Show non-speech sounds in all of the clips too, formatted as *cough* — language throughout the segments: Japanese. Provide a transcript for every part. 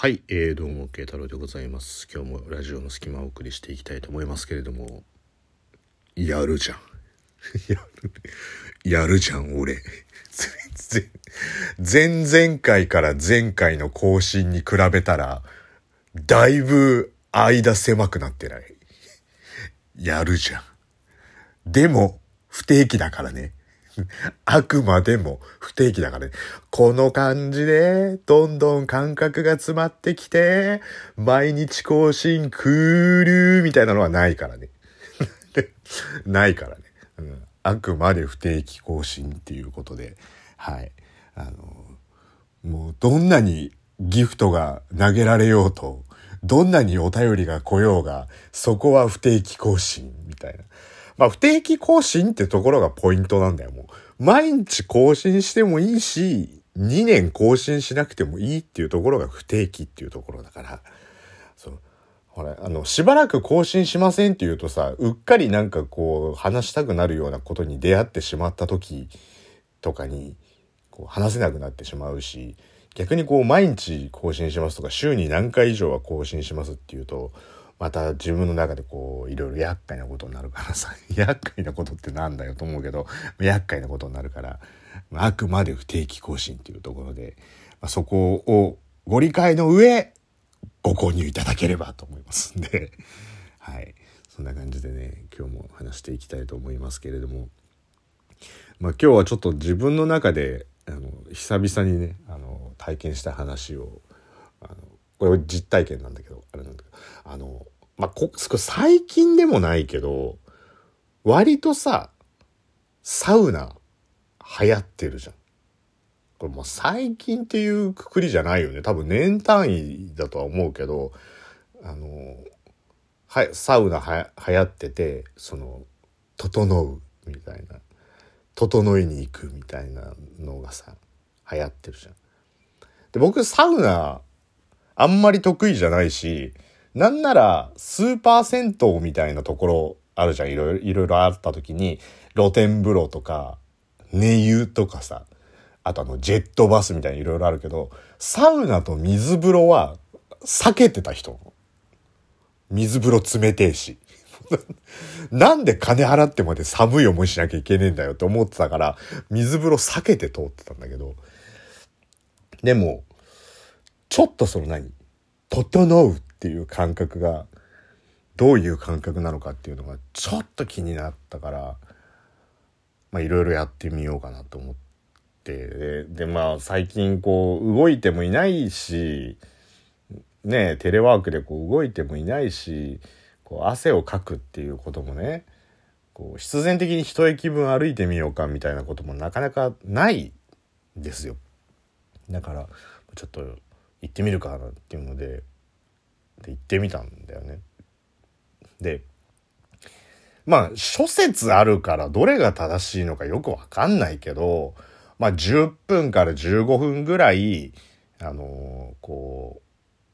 はい、えー、どうも慶太郎でございます。今日もラジオの隙間をお送りしていきたいと思いますけれども。やるじゃん。*laughs* やるやるじゃん俺。*laughs* 全然前々回から前回の更新に比べたらだいぶ間狭くなってない。やるじゃん。でも不定期だからね。*laughs* あくまでも不定期だからね。この感じで、どんどん感覚が詰まってきて、毎日更新クールみたいなのはないからね。*laughs* ないからね、うん。あくまで不定期更新っていうことで、はい。あの、もうどんなにギフトが投げられようと、どんなにお便りが来ようが、そこは不定期更新みたいな。まあ、不定期更新ってところがポイントなんだよ、もう。毎日更新してもいいし、2年更新しなくてもいいっていうところが不定期っていうところだから、そう。ほら、あの、しばらく更新しませんって言うとさ、うっかりなんかこう、話したくなるようなことに出会ってしまった時とかに、こう、話せなくなってしまうし、逆にこう、毎日更新しますとか、週に何回以上は更新しますっていうと、また自分の中でこういろいろ厄介なことになるからさ *laughs* 厄介なことってなんだよと思うけど厄介なことになるからあくまで不定期更新っていうところで、まあ、そこをご理解の上ご購入いただければと思いますんで。*laughs* はい。そんな感じでね今日も話していきたいと思いますけれども。まあ今日はちょっと自分の中であの久々にねあの体験した話をこれ実体験なんだけどあれなんだけどあの、まあ、こ、最近でもないけど、割とさ、サウナ流行ってるじゃん。これもう最近っていうくくりじゃないよね。多分年単位だとは思うけど、あの、はい、サウナは流行ってて、その、整うみたいな、整いに行くみたいなのがさ、流行ってるじゃん。で、僕サウナあんまり得意じゃないし、なんなら、スーパー銭湯みたいなところあるじゃん。いろいろ、いろいろあった時に、露天風呂とか、寝湯とかさ、あとあの、ジェットバスみたいにいろいろあるけど、サウナと水風呂は避けてた人。水風呂冷てえし。*laughs* なんで金払ってまで寒い思いしなきゃいけねえんだよって思ってたから、水風呂避けて通ってたんだけど。でも、ちょっとその何？整うっていう感覚がどういう感覚なのかっていうのがちょっと気になったからまあいろいろやってみようかなと思ってでまあ最近こう動いてもいないしねテレワークでこう動いてもいないしこう汗をかくっていうこともねこう必然的に一駅分歩いてみようかみたいなこともなかなかないですよ。だからちょっと行ってみるかなっていうのでで行ってみたんだよね。で、まあ諸説あるからどれが正しいのかよくわかんないけど、まあ10分から15分ぐらい、あのー、こ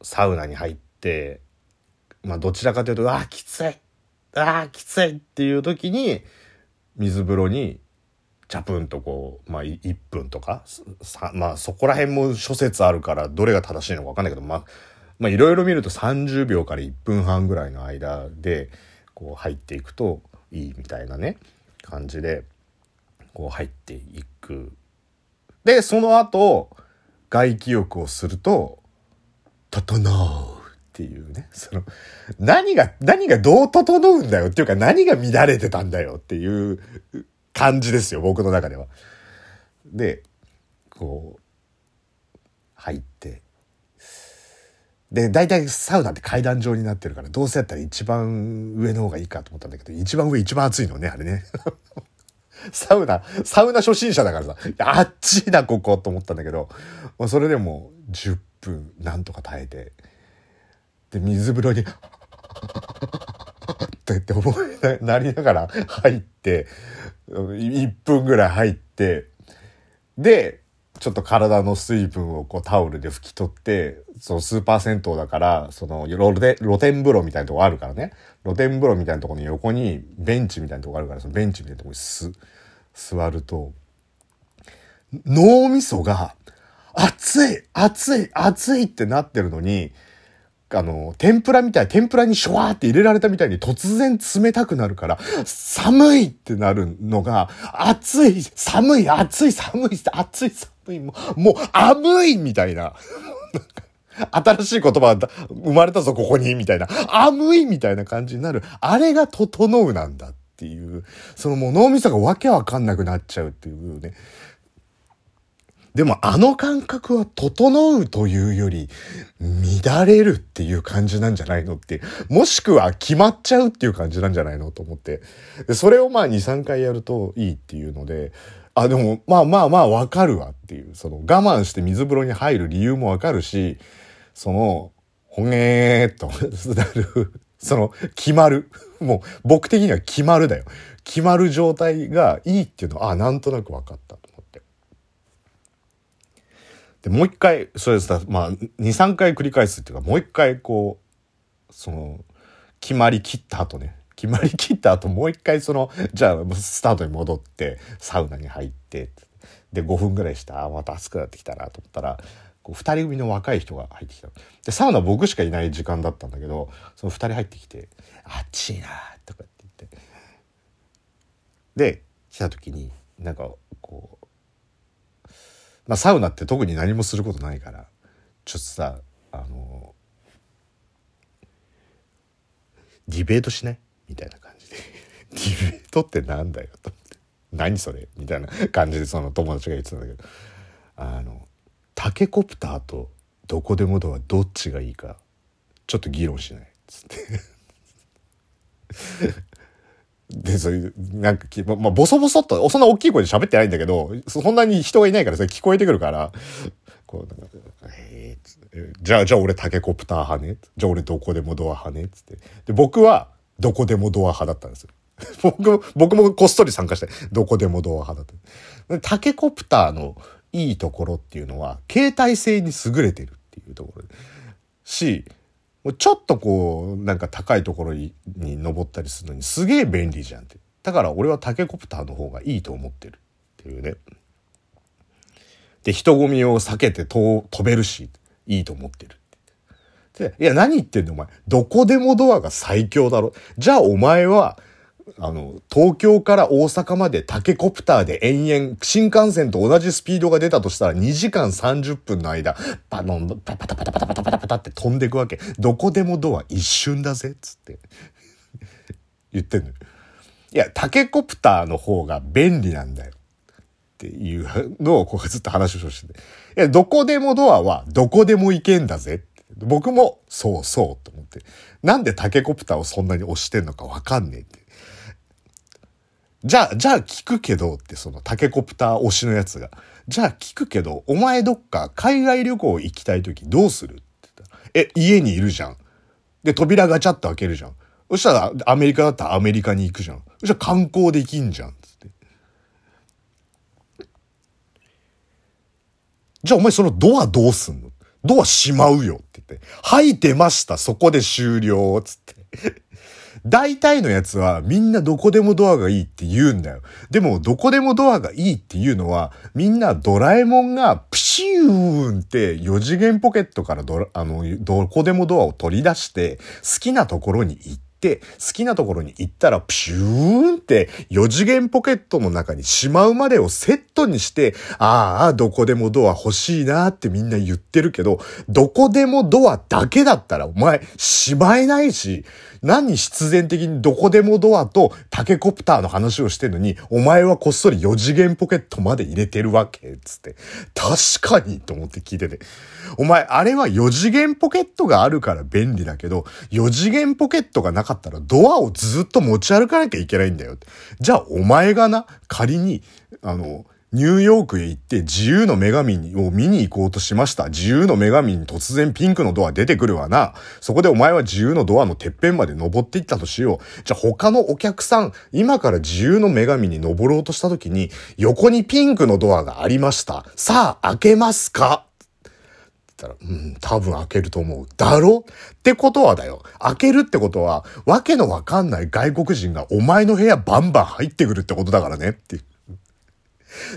う、サウナに入って、まあどちらかというと、ああ、きついああ、きついっていう時に、水風呂にチャプンとこう、まあ、1分とか、まあ、そこら辺も諸説あるから、どれが正しいのかわかんないけど、まあ、まあいろいろ見ると30秒から1分半ぐらいの間でこう入っていくといいみたいなね感じでこう入っていく。でその後外気浴をすると「整う」っていうねその何が何がどう整うんだよっていうか何が乱れてたんだよっていう感じですよ僕の中では。でこう入ってで、大体サウナって階段状になってるから、どうせやったら一番上の方がいいかと思ったんだけど、一番上一番暑いのね、あれね。*laughs* サウナ、サウナ初心者だからさ、あっちいな、ここ、と思ったんだけど、まあ、それでも10分、なんとか耐えて、で、水風呂に、*laughs* ってって思いなりながら入って、1分ぐらい入って、で、ちょっと体の水分をこうタオルで拭き取って、そのスーパー銭湯だから、その露天風呂みたいなとこあるからね。露天風呂みたいなところに横にベンチみたいなとこあるから、そのベンチみたいなとこにす座ると、脳みそが、熱い熱い熱いってなってるのに、あの、天ぷらみたい、天ぷらにシュワーって入れられたみたいに突然冷たくなるから、寒いってなるのが、暑い、寒い、暑い、寒い、暑い、寒い、もう、もう、寒いみたいな。新しい言葉生まれたぞ、ここに、みたいな。寒いみたいな感じになる。あれが整うなんだっていう。そのもう脳みそがわけわかんなくなっちゃうっていうね。でもあの感覚は整うというより乱れるっていう感じなんじゃないのって、もしくは決まっちゃうっていう感じなんじゃないのと思って。でそれをまあ2、3回やるといいっていうので、あ、でもまあまあまあわかるわっていう、その我慢して水風呂に入る理由もわかるし、その、ほげーっとなる、その、決まる。*laughs* もう僕的には決まるだよ。決まる状態がいいっていうのは、あ、なんとなく分かった。で、もう一回、そうですまあ、2、3回繰り返すっていうか、もう一回こう、その、決まりきった後ね、決まりきった後、もう一回その、じゃあ、スタートに戻って、サウナに入って、で、5分ぐらいした、あ、また暑くなってきたなと思ったら、こう二人組の若い人が入ってきた。で、サウナ僕しかいない時間だったんだけど、その二人入ってきて、あっちいなとかって言って。で、来た時に、なんか、こう、まあサウナって特に何もすることないから、ちょっとさ、あの、ディベートしない？みたいな感じで。*laughs* ディベートってなんだよと思って。何それ？みたいな感じでその友達が言ってたんだけど。あの、タケコプターとどこでもドアどっちがいいかちょっと議論しないっつってで、そういう、なんか、ま、まあ、ボソボソっと、そんな大きい声で喋ってないんだけど、そんなに人がいないからそれ聞こえてくるから、こう、なんか、えー、じゃあ、じゃあ俺タケコプター派ね？じゃあ俺どこでもドア派ね？つって。で、僕はどこでもドア派だったんですよ。*laughs* 僕も、僕もこっそり参加して、どこでもドア派だった。タケコプターのいいところっていうのは、携帯性に優れてるっていうところし、もうちょっとこう、なんか高いところに登ったりするのにすげえ便利じゃんって。だから俺はタケコプターの方がいいと思ってるっていうね。で、人混みを避けて飛べるし、いいと思ってる。で、いや、何言ってんのお前。どこでもドアが最強だろ。じゃあお前は、あの、東京から大阪までタケコプターで延々、新幹線と同じスピードが出たとしたら2時間30分の間、パノン、パタパタパタパタパタパタって飛んでいくわけ。どこでもドア一瞬だぜ、つって言ってんのよ。いや、タケコプターの方が便利なんだよ。っていうのをこうずっと話をしてて。いや、どこでもドアはどこでも行けんだぜ。僕もそうそうと思って。なんでタケコプターをそんなに押してんのかわかんねえって。じゃあ、じゃあ聞くけどってそのタケコプター推しのやつが。じゃあ聞くけど、お前どっか海外旅行行きたい時どうするって言ったら、え、家にいるじゃん。で、扉ガチャッと開けるじゃん。そしたら、アメリカだったらアメリカに行くじゃん。そしたら観光できんじゃん。つって。じゃあお前そのドアどうすんの？ドア閉まうよって言って。はい、出ました。そこで終了。つって。大体のやつはみんなどこでもドアがいいって言うんだよ。でもどこでもドアがいいっていうのはみんなドラえもんがプシューンって4次元ポケットからどあのどこでもドアを取り出して好きなところに行って、好きなところに行ったら、プシューンって4次元ポケットの中にしまうまでをセットにして、ああ、どこでもドア欲しいなってみんな言ってるけど、どこでもドアだけだったらお前しまえないし、何必然的にどこでもドアとタケコプターの話をしてんのに、お前はこっそり4次元ポケットまで入れてるわけつって。確かにと思って聞いてて。お前、あれは4次元ポケットがあるから便利だけど、4次元ポケットがなかったったらドアをずっと持ち歩かなきゃいけないんだよ。じゃあお前がな、仮に、あの、ニューヨークへ行って自由の女神を見に行こうとしました。自由の女神に突然ピンクのドア出てくるわな。そこでお前は自由のドアのてっぺんまで登っていったとしよう。じゃあ他のお客さん、今から自由の女神に登ろうとした時に、横にピンクのドアがありました。さあ、開けますか？ったら、うん、多分開けると思う。だろ？ってことはだよ。開けるってことは、わけのわかんない外国人がお前の部屋バンバン入ってくるってことだからねって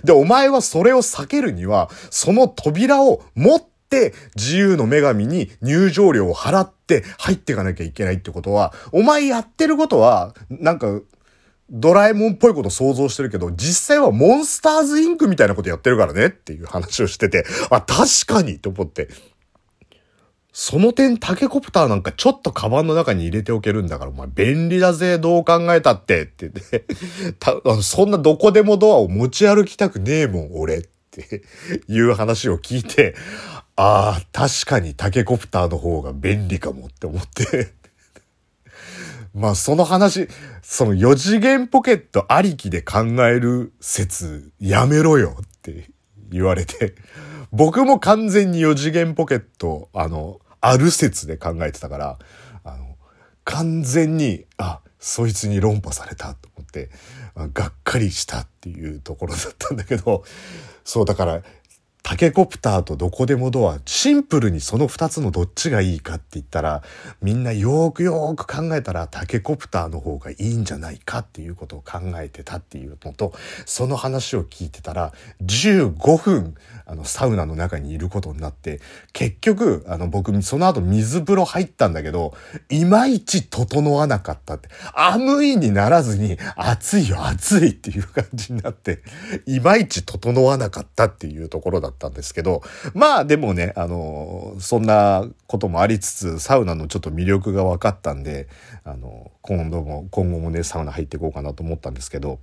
で、お前はそれを避けるには、その扉を持って自由の女神に入場料を払って入っていかなきゃいけないってことは、お前やってることは、なんか、ドラえもんっぽいこと想像してるけど、実際はモンスターズインクみたいなことやってるからねっていう話をしてて、あ、確かにと思って。その点タケコプターなんかちょっとカバンの中に入れておけるんだから、お前便利だぜ、どう考えたってって言ってあの、そんなどこでもドアを持ち歩きたくねえもん、俺っていう話を聞いて、ああ、確かにタケコプターの方が便利かもって思ってまあその話、その4次元ポケットありきで考える説やめろよって言われて、僕も完全に4次元ポケット、あの、ある説で考えてたから、あの、完全に、あ、そいつに論破されたと思って、がっかりしたっていうところだったんだけど、そうだから、タケコプターとどこでもドア、シンプルにその二つのどっちがいいかって言ったら、みんなよーくよーく考えたらタケコプターの方がいいんじゃないかっていうことを考えてたっていうのと、その話を聞いてたら、15分、あの、サウナの中にいることになって、結局、あの、僕、その後水風呂入ったんだけど、いまいち整わなかったって。アムイにならずに、暑いよ、暑いっていう感じになって、いまいち整わなかったっていうところだったったんですけど、まあでもね、あの、そんなこともありつつ、サウナのちょっと魅力が分かったんで、あの、今度も、今後もね、サウナ入っていこうかなと思ったんですけど、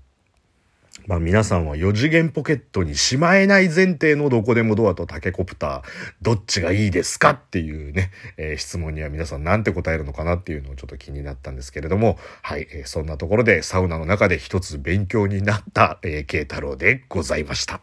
まあ皆さんは4次元ポケットにしまえない前提のどこでもドアとタケコプター、どっちがいいですかっていうね、えー、質問には皆さんなんて答えるのかなっていうのをちょっと気になったんですけれども、はい、えー、そんなところでサウナの中で一つ勉強になった、えー、慶太郎でございました。